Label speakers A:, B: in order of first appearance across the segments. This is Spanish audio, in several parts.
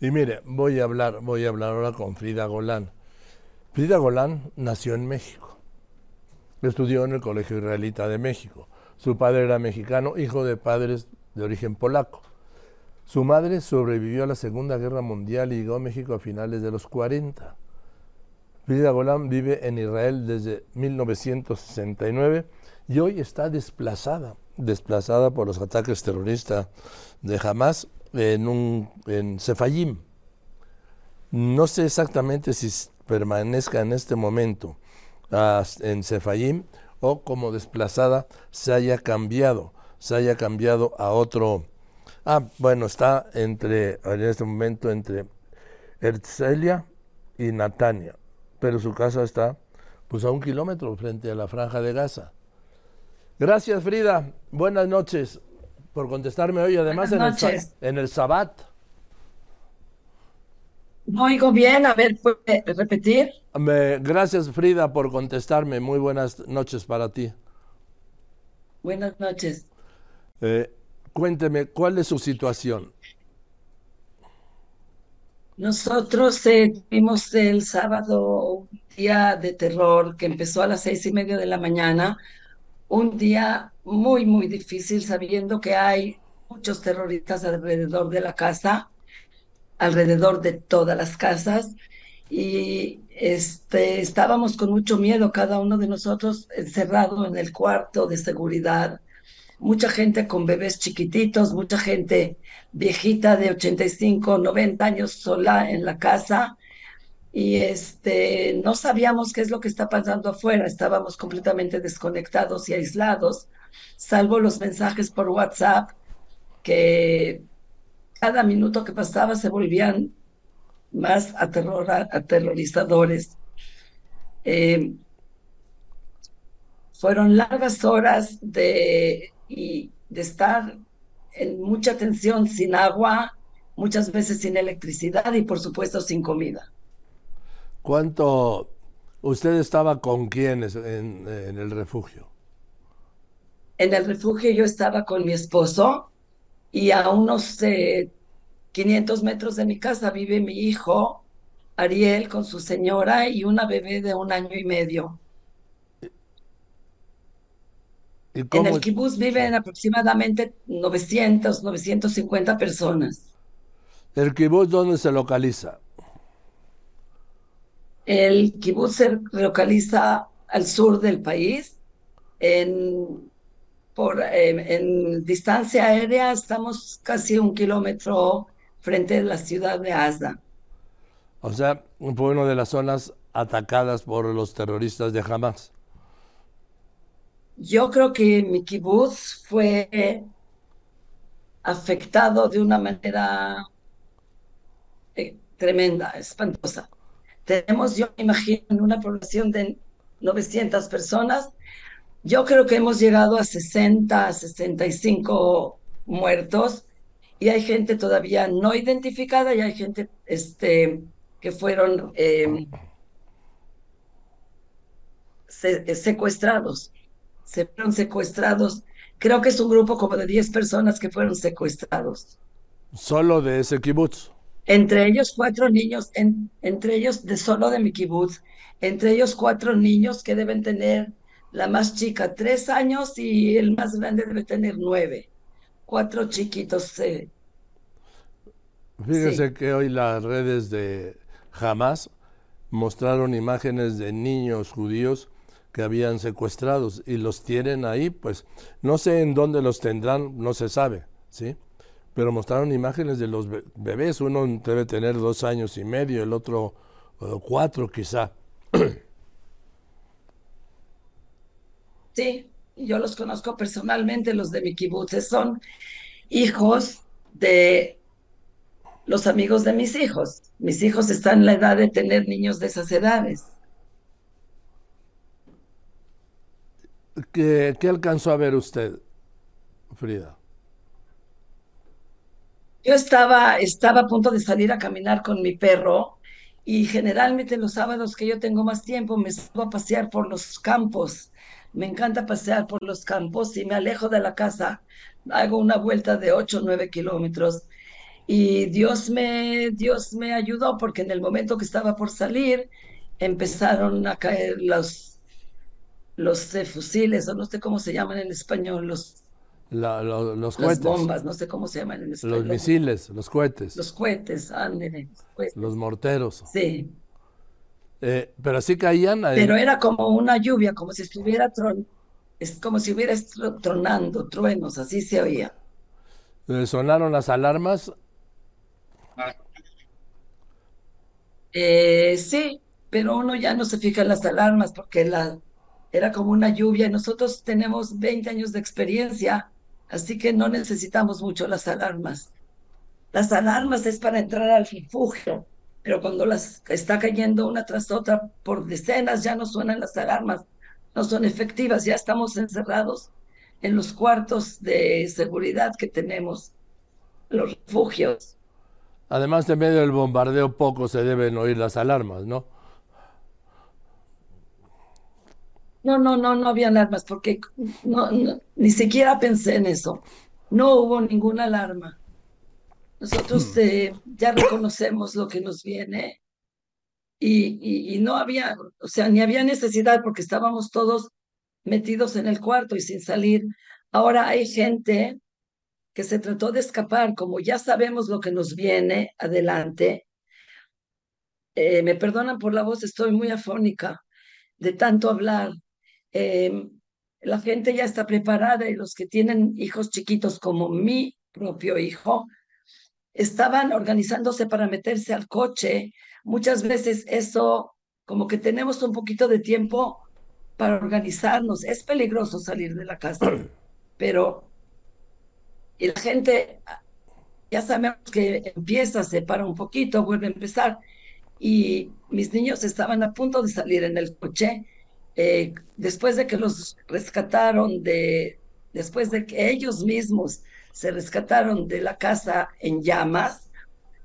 A: Y mire, voy a hablar, voy a hablar ahora con Frida Golán. Frida Golán nació en México. Estudió en el Colegio Israelita de México. Su padre era mexicano, hijo de padres de origen polaco. Su madre sobrevivió a la Segunda Guerra Mundial y llegó a México a finales de los 40. Frida Golán vive en Israel desde 1969 y hoy está desplazada, desplazada por los ataques terroristas de Hamas en, un, en. No sé exactamente si permanezca en este momento en Cefayim o como desplazada se haya cambiado, se haya cambiado a otro. Ah, bueno, está entre, en este momento entre Herzliya y Natania pero su casa está pues a un kilómetro frente a la franja de Gaza. Gracias Frida, buenas noches por contestarme hoy, además en el, en el Sabbat.
B: No oigo bien, a ver, ¿puede repetir?
A: gracias Frida por contestarme, muy buenas noches para ti.
B: Buenas noches.
A: Eh, cuénteme, ¿cuál es su situación?
B: Nosotros eh, tuvimos el sábado un día de terror que empezó a las seis y media de la mañana, un día muy, muy difícil sabiendo que hay muchos terroristas alrededor de la casa, alrededor de todas las casas, y este, estábamos con mucho miedo cada uno de nosotros encerrado en el cuarto de seguridad. Mucha gente con bebés chiquititos, mucha gente viejita de 85, 90 años sola en la casa y este no sabíamos qué es lo que está pasando afuera, estábamos completamente desconectados y aislados, salvo los mensajes por WhatsApp que cada minuto que pasaba se volvían más aterrorizadores. Eh, fueron largas horas de y de estar en mucha tensión sin agua, muchas veces sin electricidad y por supuesto sin comida.
A: ¿Cuánto usted estaba con quiénes en, el refugio?
B: En el refugio yo estaba con mi esposo y a unos 500 metros de mi casa vive mi hijo Ariel con su señora y una bebé de un año y medio. En el kibutz viven aproximadamente 900, 950 personas.
A: ¿El kibutz dónde se localiza?
B: El kibutz se localiza al sur del país. En, por, en distancia aérea estamos casi un kilómetro frente a la ciudad de Asda.
A: O sea, fue una de las zonas atacadas por los terroristas de Hamas.
B: Yo creo que mi kibutz fue afectado de una manera eh, tremenda, espantosa. Tenemos, yo me imagino, una población de 900 personas. Yo creo que hemos llegado a 60, 65 muertos y hay gente todavía no identificada y hay gente este, que fueron em, secuestrados se fueron secuestrados. Creo que es un grupo como de 10 personas que fueron secuestrados.
A: ¿Solo de ese kibutz?
B: Entre ellos cuatro niños, entre ellos de solo de mi kibutz, entre ellos cuatro niños que deben tener la más chica tres años y el más grande debe tener nueve. Cuatro chiquitos. Eh.
A: Fíjese que hoy las redes de Hamas mostraron imágenes de niños judíos que habían secuestrados y los tienen ahí, pues no sé en dónde los tendrán, no se sabe, ¿sí? Pero mostraron imágenes de los bebés, uno debe tener dos años y medio, el otro cuatro quizá.
B: Sí, yo los conozco personalmente, los de mi kibutz, son hijos de los amigos de mis hijos. Mis hijos están en la edad de tener niños de esas edades.
A: ¿Qué, alcanzó a ver usted, Frida?
B: Yo estaba, estaba a punto de salir a caminar con mi perro y generalmente los sábados que yo tengo más tiempo me salgo a pasear por los campos. Me encanta pasear por los campos y me alejo de la casa. Hago una vuelta de 8 o 9 kilómetros Y Dios me, Dios me ayudó porque en el momento que estaba por salir, empezaron a caer los, los fusiles, o no sé cómo se llaman en español, los,
A: La- lo- los
B: las
A: cohetes,
B: bombas, no sé cómo se llaman en
A: los misiles, los cohetes,
B: Los cohetes, ándale, los
A: morteros.
B: Sí,
A: Eh, pero así caían.
B: pero era como una lluvia, como si estuviera tron, es como si hubiera tronando, truenos, así se oía.
A: eh, sonaron las alarmas.
B: Eh, sí, pero uno ya no se fija en las alarmas porque la, era como una lluvia y nosotros tenemos 20 años de experiencia, así que no necesitamos mucho las alarmas. Las alarmas es para entrar al refugio, pero cuando las está cayendo una tras otra por decenas ya no suenan las alarmas, no son efectivas, ya estamos encerrados en los cuartos de seguridad que tenemos, los refugios.
A: Además, en medio del bombardeo, poco se deben oír las alarmas, ¿no?
B: No, no, no, no había alarmas porque no, no, ni siquiera pensé en eso. No hubo ninguna alarma. Nosotros eh, ya reconocemos lo que nos viene y, y, y no había, o sea, ni había necesidad porque estábamos todos metidos en el cuarto y sin salir. Ahora hay gente que se trató de escapar, como ya sabemos lo que nos viene adelante. Eh, me perdonan por la voz, estoy muy afónica de tanto hablar. Eh, la gente ya está preparada y los que tienen hijos chiquitos como mi propio hijo, estaban organizándose para meterse al coche. Muchas veces eso, como que tenemos un poquito de tiempo para organizarnos. Es peligroso salir de la casa, pero y la gente ya sabemos que empieza, se para un poquito, vuelve a empezar. Y mis niños estaban a punto de salir en el coche. Eh, después de que los rescataron de, después de que ellos mismos se rescataron de la casa en llamas,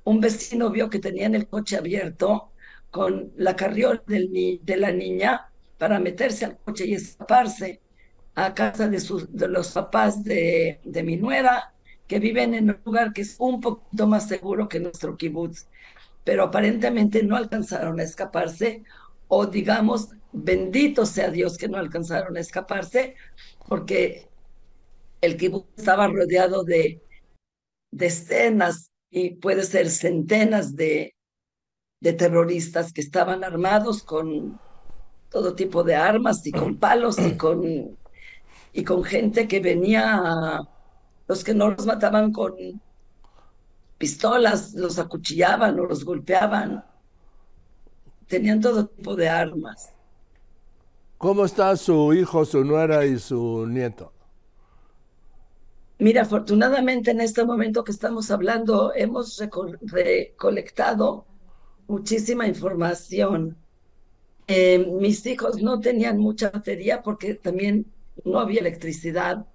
B: un vecino vio que tenían el coche abierto con la carriola de la niña para meterse al coche y escaparse a casa de los papás de, de mi nuera, que viven en un lugar que es un poquito más seguro que nuestro kibutz, pero aparentemente no alcanzaron a escaparse, o digamos, bendito sea Dios que no alcanzaron a escaparse, porque el kibutz estaba rodeado de decenas y puede ser centenas de, de terroristas que estaban armados con todo tipo de armas y con palos y con, y con gente que venía, a- los que no los mataban con pistolas, los acuchillaban o los golpeaban. Tenían todo tipo de armas.
A: ¿Cómo está su hijo, su nuera y su nieto?
B: Mira, afortunadamente en este momento que estamos hablando hemos reco- recolectado muchísima información. Eh, mis hijos no tenían mucha batería porque también no había electricidad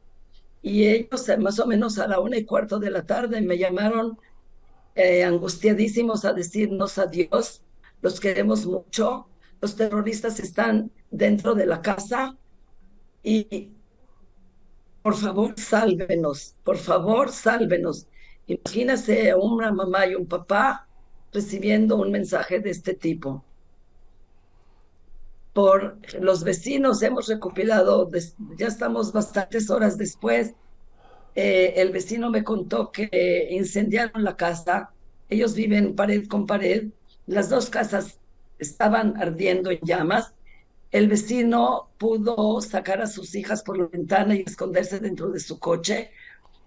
B: y ellos eh, más o menos a la una y cuarto de la tarde me llamaron eh, angustiadísimos a decirnos adiós, los queremos mucho, los terroristas están dentro de la casa y por favor sálvenos, por favor sálvenos. Imagínese a una mamá y un papá recibiendo un mensaje de este tipo. Por los vecinos hemos recopilado, ya estamos bastantes horas después, eh, el vecino me contó que incendiaron la casa. Ellos viven pared con pared. Las dos casas estaban ardiendo en llamas. El vecino pudo sacar a sus hijas por la ventana y esconderse dentro de su coche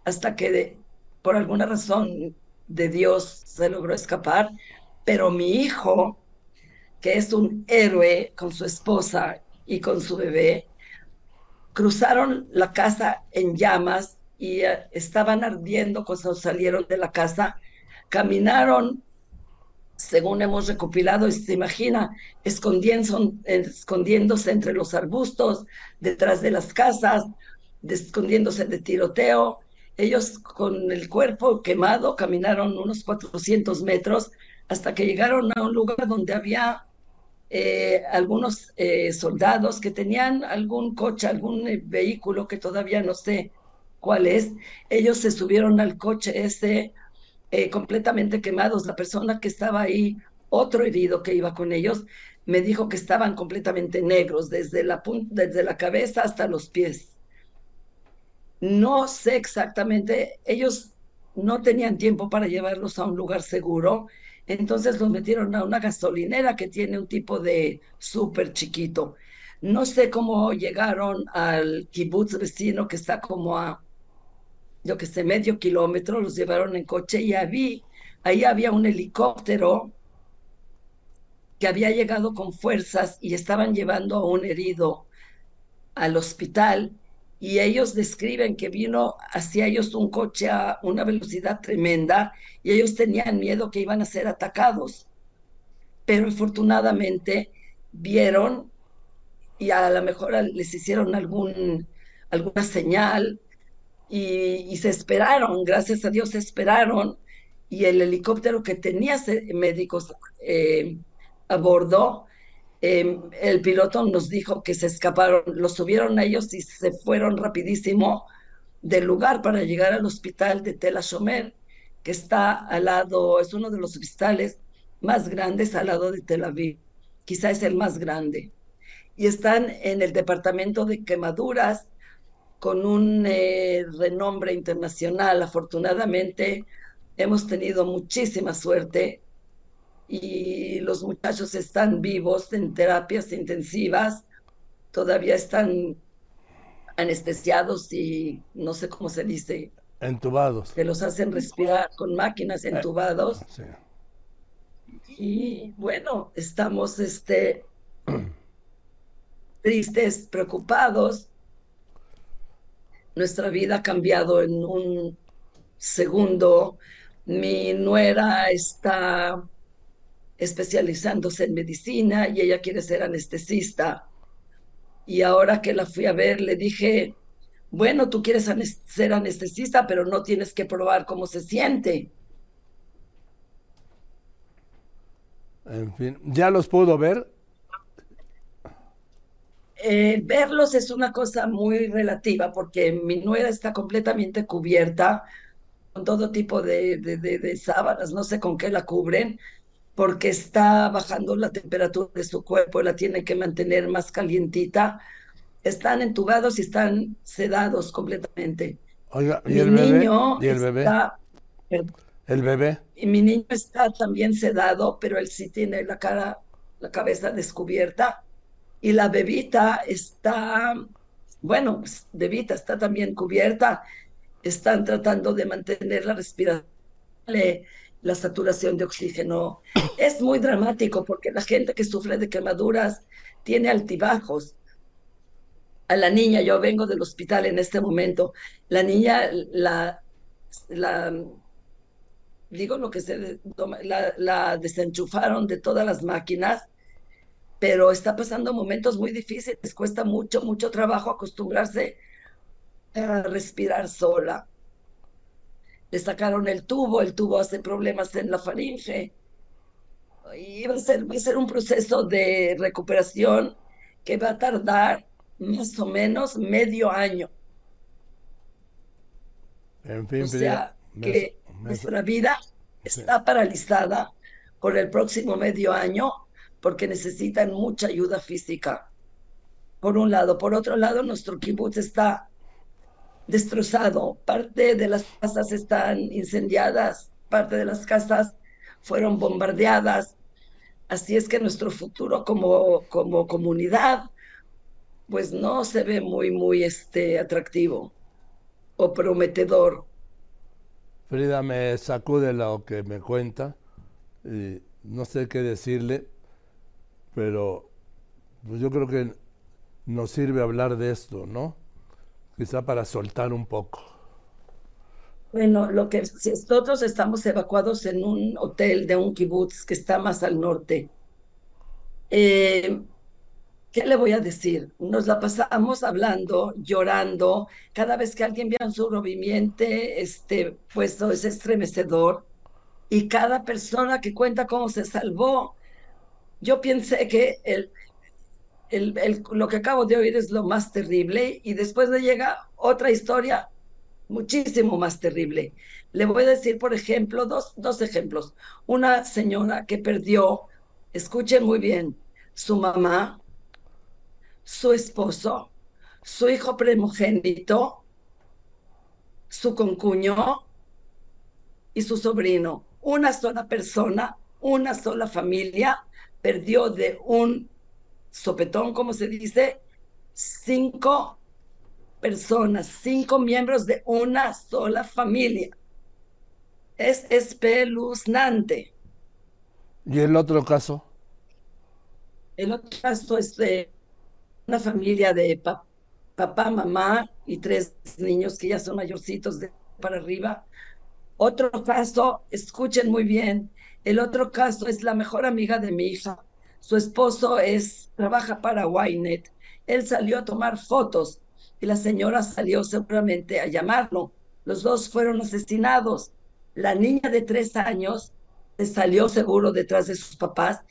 B: hasta que por alguna razón de Dios se logró escapar. Pero mi hijo, que es un héroe con su esposa y con su bebé, cruzaron la casa en llamas y eh, estaban ardiendo cuando salieron de la casa. Caminaron, según hemos recopilado, se imagina, escondiéndose entre los arbustos, detrás de las casas, escondiéndose de tiroteo. Ellos con el cuerpo quemado caminaron unos 400 metros hasta que llegaron a un lugar donde había eh, algunos eh, soldados que tenían algún coche, algún eh, vehículo que todavía no sé cuál es. Ellos se subieron al coche ese eh, completamente quemados. La persona que estaba ahí, otro herido que iba con ellos, me dijo que estaban completamente negros, desde la, desde la cabeza hasta los pies. No sé exactamente, ellos no tenían tiempo para llevarlos a un lugar seguro, entonces los metieron a una gasolinera que tiene un tipo de súper chiquito. No sé cómo llegaron al kibutz vecino que está como a, yo que sé, medio kilómetro, los llevaron en coche y ahí, ahí había un helicóptero que había llegado con fuerzas y estaban llevando a un herido al hospital y ellos describen que vino hacia ellos un coche a una velocidad tremenda y ellos tenían miedo que iban a ser atacados. Pero afortunadamente vieron y a lo mejor les hicieron algún, alguna señal y, se esperaron, gracias a Dios se esperaron y el helicóptero que tenía médicos eh, a bordo, em, el piloto nos dijo que se escaparon, los subieron a ellos y se fueron rapidísimo del lugar para llegar al hospital de Tel Ashomer, que está al lado, es uno de los hospitales más grandes al lado de Tel Aviv, quizá es el más grande. Y están en el departamento de quemaduras con un eh, renombre internacional. Afortunadamente, hemos tenido muchísima suerte y los muchachos están vivos en terapias intensivas, todavía están anestesiados y no sé cómo se dice.
A: Entubados.
B: Que los hacen respirar con máquinas eh, entubados. Sí. Y bueno, estamos este, tristes, preocupados. Nuestra vida ha cambiado en un segundo. Mi nuera está especializándose en medicina y ella quiere ser anestesista. Y ahora que la fui a ver, le dije, bueno, tú quieres ser anestesista, pero no tienes que probar cómo se siente.
A: En fin, ¿ya los puedo ver?
B: Eh, verlos es una cosa muy relativa porque mi nuera está completamente cubierta con todo tipo de, de sábanas, no sé con qué la cubren, porque está bajando la temperatura de su cuerpo y la tiene que mantener más calientita. Están entubados y están sedados completamente.
A: Oiga, ¿y el bebé? ¿Y el bebé? ¿El bebé?
B: Y mi niño está también sedado, pero él sí tiene la cara, la cabeza descubierta. Y la bebita está, bueno, pues, bebita está también cubierta. Están tratando de mantener la respiración la saturación de oxígeno. Es muy dramático porque la gente que sufre de quemaduras tiene altibajos. A la niña, yo vengo del hospital en este momento, la niña, la, la digo lo que se, la, la desenchufaron de todas las máquinas, pero está pasando momentos muy difíciles, cuesta mucho, mucho trabajo acostumbrarse a respirar sola le sacaron el tubo, el tubo hace problemas en la faringe. Y va a ser, va a ser un proceso de recuperación que va a tardar más o menos medio año.
A: En fin,
B: o sea, que nuestra vida está paralizada por el próximo medio año porque necesitan mucha ayuda física. Por un lado. Por otro lado, nuestro kibutz está destrozado. Parte de las casas están incendiadas, parte de las casas fueron bombardeadas. Así es que nuestro futuro como, como comunidad, pues no se ve muy, muy este, atractivo o prometedor.
A: Frida me sacude lo que me cuenta y no sé qué decirle, pero pues yo creo que nos sirve hablar de esto, ¿no? quizá para soltar un poco.
B: Bueno, lo que si nosotros estamos evacuados en un hotel de un kibutz que está más al norte. Eh, ¿Qué le voy a decir? Nos la pasamos hablando, llorando. Cada vez que alguien ve un sobreviviente, este, pues es estremecedor. Y cada persona que cuenta cómo se salvó, yo pensé que el, lo que acabo de oír es lo más terrible y después le llega otra historia muchísimo más terrible. Le voy a decir, por ejemplo, dos, dos ejemplos. Una señora que perdió, escuchen muy bien, su mamá, su esposo, su hijo primogénito, su concuño y su sobrino. Una sola persona, una sola familia perdió de un sopetón, como se dice, cinco personas, cinco miembros de una sola familia. Es espeluznante.
A: ¿Y el otro caso?
B: El otro caso es de una familia de papá, mamá y tres niños que ya son mayorcitos de para arriba. Otro caso, escuchen muy bien, el otro caso es la mejor amiga de mi hija. Su esposo es trabaja para Wynet. Él salió a tomar fotos y la señora salió seguramente a llamarlo. Los dos fueron asesinados. La niña de tres años salió seguro detrás de sus papás.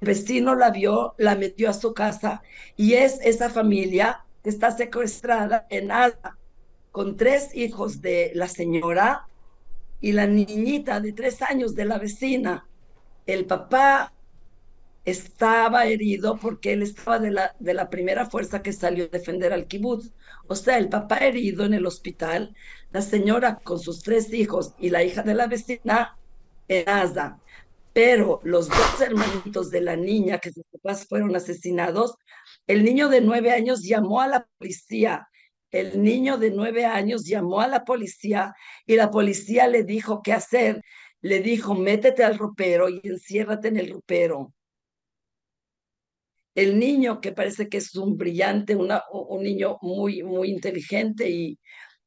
B: El vecino la vio, la metió a su casa y es esa familia que está secuestrada en Alba con tres hijos de la señora y la niñita de tres años de la vecina. El papá estaba herido porque él estaba de la, de la primera fuerza que salió a defender al kibutz. O sea, el papá herido en el hospital, la señora con sus tres hijos y la hija de la vecina en Asda. Pero los dos hermanitos de la niña que sus papás fueron asesinados, el niño de nueve años llamó a la policía. El niño de nueve años llamó a la policía y la policía le dijo qué hacer. Le dijo, métete al ropero y enciérrate en el ropero el niño que parece que es un brillante, un niño muy, muy inteligente y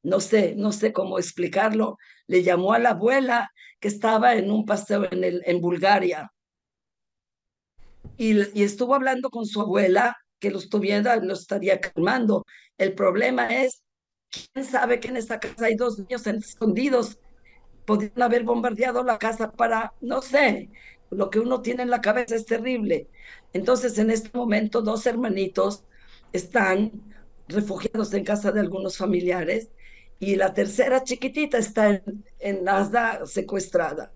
B: no sé, no sé cómo explicarlo, le llamó a la abuela que estaba en un paseo en, el, en Bulgaria. Y estuvo hablando con su abuela que lo estuviera, lo estaría calmando. El problema es, ¿quién sabe que en esta casa hay dos niños escondidos? Podrían haber bombardeado la casa para, no sé, lo que uno tiene en la cabeza es terrible. Entonces, en este momento, dos hermanitos están refugiados en casa de algunos familiares y la tercera chiquitita está en, en secuestrada.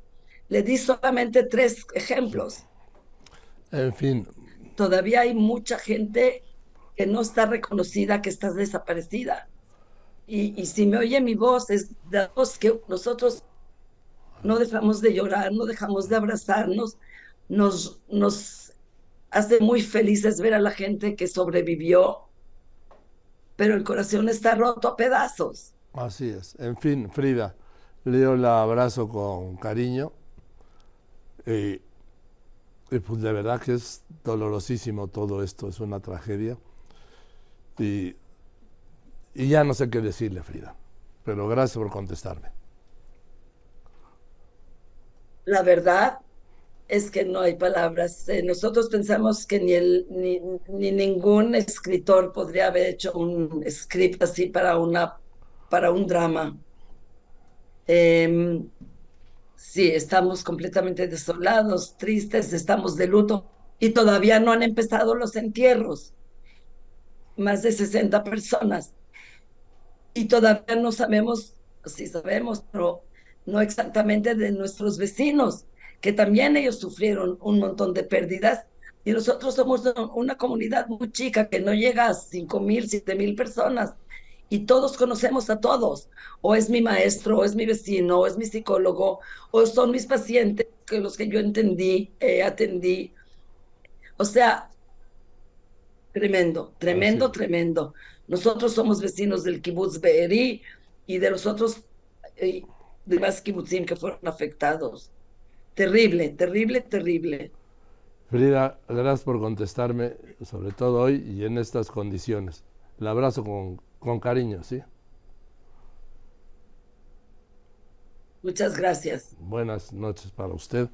B: Le di solamente tres ejemplos.
A: En fin.
B: Todavía hay mucha gente que no está reconocida, que está desaparecida. Y, y si me oye mi voz, es de voz que nosotros no dejamos de llorar, no dejamos de abrazarnos, nos, nos hace muy felices ver a la gente que sobrevivió, pero el corazón está roto a pedazos.
A: Así es. En fin, Frida, le doy el abrazo con cariño. Y, pues de verdad que es dolorosísimo todo esto, es una tragedia. Y, y ya no sé qué decirle, Frida, pero gracias por contestarme.
B: La verdad es que no hay palabras. Eh, nosotros pensamos que ni, el, ni, ni, ningún escritor podría haber hecho un script así para, una, para un drama. Eh, sí, estamos completamente desolados, tristes, estamos de luto y todavía no han empezado los entierros. Más de 60 personas. Y todavía no sabemos, sí sabemos, pero no exactamente de nuestros vecinos, que también ellos sufrieron un montón de pérdidas. Y nosotros somos una comunidad muy chica que no llega a 5 mil, 7 mil personas. Y todos conocemos a todos. O es mi maestro, o es mi vecino, o es mi psicólogo, o son mis pacientes, que los que yo entendí, eh, atendí. O sea, tremendo, tremendo, tremendo. Nosotros somos vecinos del kibbutz Be'eri y de los otros eh, demás kibbutzim que fueron afectados. Terrible, terrible, terrible.
A: Frida, gracias por contestarme, sobre todo hoy y en estas condiciones. El abrazo con, con cariño, ¿sí?
B: Muchas gracias.
A: Buenas noches para usted.